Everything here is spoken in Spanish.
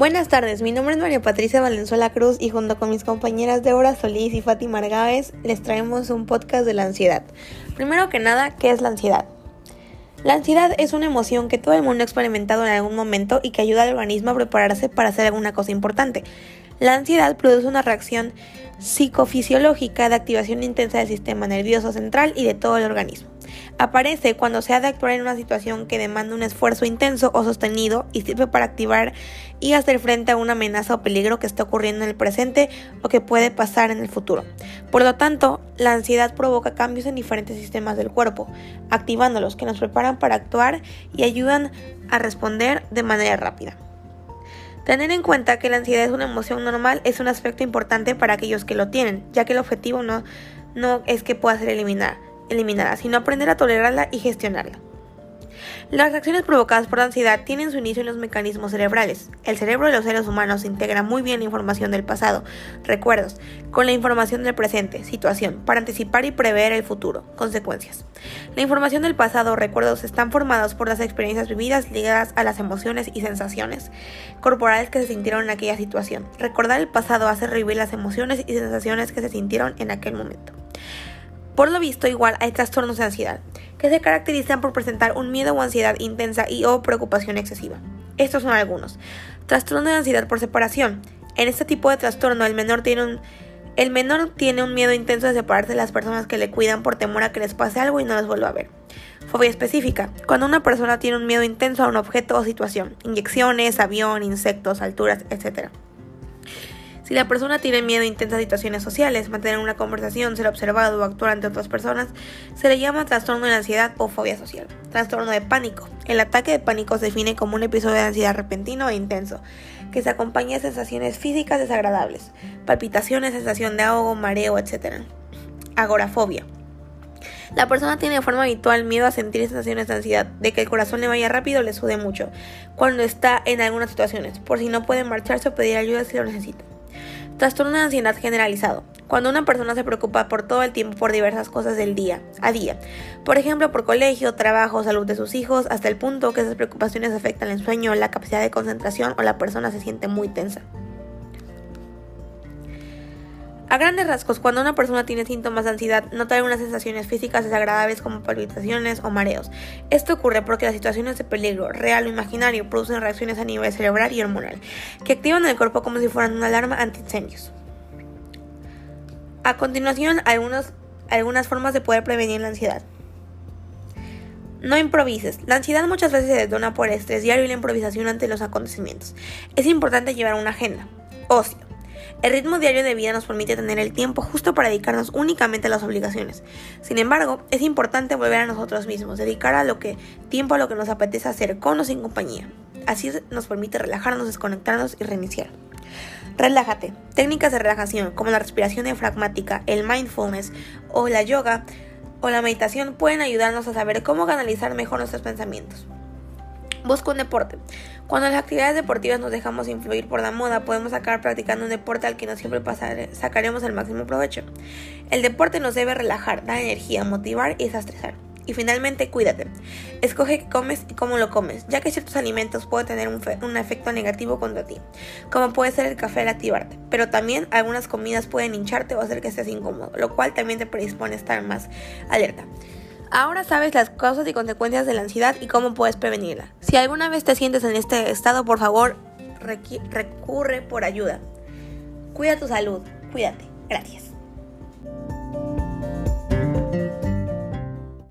Buenas tardes, mi nombre es María Patricia Valenzuela Cruz y junto con mis compañeras Débora Solís y Fátima Argáez les traemos un podcast de la ansiedad. Primero que nada, ¿qué es la ansiedad? La ansiedad es una emoción que todo el mundo ha experimentado en algún momento y que ayuda al organismo a prepararse para hacer alguna cosa importante. La ansiedad produce una reacción psicofisiológica de activación intensa del sistema nervioso central y de todo el organismo. Aparece cuando se ha de actuar en una situación que demanda un esfuerzo intenso o sostenido y sirve para activar y hacer frente a una amenaza o peligro que está ocurriendo en el presente o que puede pasar en el futuro. Por lo tanto, la ansiedad provoca cambios en diferentes sistemas del cuerpo, activándolos que nos preparan para actuar y ayudan a responder de manera rápida. Tener en cuenta que la ansiedad es una emoción normal es un aspecto importante para aquellos que lo tienen, ya que el objetivo no, no es que pueda ser eliminada, eliminada, sino aprender a tolerarla y gestionarla. Las reacciones provocadas por la ansiedad tienen su inicio en los mecanismos cerebrales. El cerebro de los seres humanos integra muy bien la información del pasado, recuerdos, con la información del presente, situación, para anticipar y prever el futuro, consecuencias. La información del pasado recuerdos están formados por las experiencias vividas ligadas a las emociones y sensaciones corporales que se sintieron en aquella situación. Recordar el pasado hace revivir las emociones y sensaciones que se sintieron en aquel momento. Por lo visto, igual hay trastornos de ansiedad, que se caracterizan por presentar un miedo o ansiedad intensa y o preocupación excesiva. Estos son algunos. Trastorno de ansiedad por separación. En este tipo de trastorno, el menor tiene un el menor tiene un miedo intenso de separarse de las personas que le cuidan por temor a que les pase algo y no los vuelva a ver. Fobia específica. Cuando una persona tiene un miedo intenso a un objeto o situación. Inyecciones, avión, insectos, alturas, etc. Si la persona tiene miedo a intensas situaciones sociales, mantener una conversación, ser observado o actuar ante otras personas, se le llama trastorno de ansiedad o fobia social. Trastorno de pánico. El ataque de pánico se define como un episodio de ansiedad repentino e intenso, que se acompaña de sensaciones físicas desagradables, palpitaciones, sensación de ahogo, mareo, etc. Agorafobia. La persona tiene de forma habitual miedo a sentir sensaciones de ansiedad, de que el corazón le vaya rápido o le sude mucho, cuando está en algunas situaciones, por si no puede marcharse o pedir ayuda si lo necesita. Trastorno de ansiedad generalizado. Cuando una persona se preocupa por todo el tiempo por diversas cosas del día a día. Por ejemplo, por colegio, trabajo, salud de sus hijos, hasta el punto que esas preocupaciones afectan el sueño, la capacidad de concentración o la persona se siente muy tensa. A grandes rasgos, cuando una persona tiene síntomas de ansiedad, nota algunas sensaciones físicas desagradables como palpitaciones o mareos. Esto ocurre porque las situaciones de peligro, real o imaginario, producen reacciones a nivel cerebral y hormonal, que activan el cuerpo como si fueran una alarma antiincendios. A continuación, algunas, formas de poder prevenir la ansiedad. No improvises. La ansiedad muchas veces se detona por el estrés diario y la improvisación ante los acontecimientos. Es importante llevar una agenda. Ocio. El ritmo diario de vida nos permite tener el tiempo justo para dedicarnos únicamente a las obligaciones. Sin embargo, es importante volver a nosotros mismos, dedicar a lo que tiempo a lo que nos apetece hacer con o sin compañía. Así nos permite relajarnos, desconectarnos y reiniciar. Relájate. Técnicas de relajación como la respiración diafragmática, el mindfulness o la yoga o la meditación pueden ayudarnos a saber cómo canalizar mejor nuestros pensamientos. Busca un deporte. Cuando las actividades deportivas nos dejamos influir por la moda, podemos acabar practicando un deporte al que no siempre sacaremos el máximo provecho. El deporte nos debe relajar, dar energía, motivar y desestresar. Y finalmente, cuídate. Escoge qué comes y cómo lo comes, ya que ciertos alimentos pueden tener un, un, efecto negativo contra ti, como puede ser el café al activarte, pero también algunas comidas pueden hincharte o hacer que estés incómodo, lo cual también te predispone a estar más alerta. Ahora sabes las causas y consecuencias de la ansiedad y cómo puedes prevenirla. Si alguna vez te sientes en este estado, por favor, recurre por ayuda. Cuida tu salud. Cuídate. Gracias.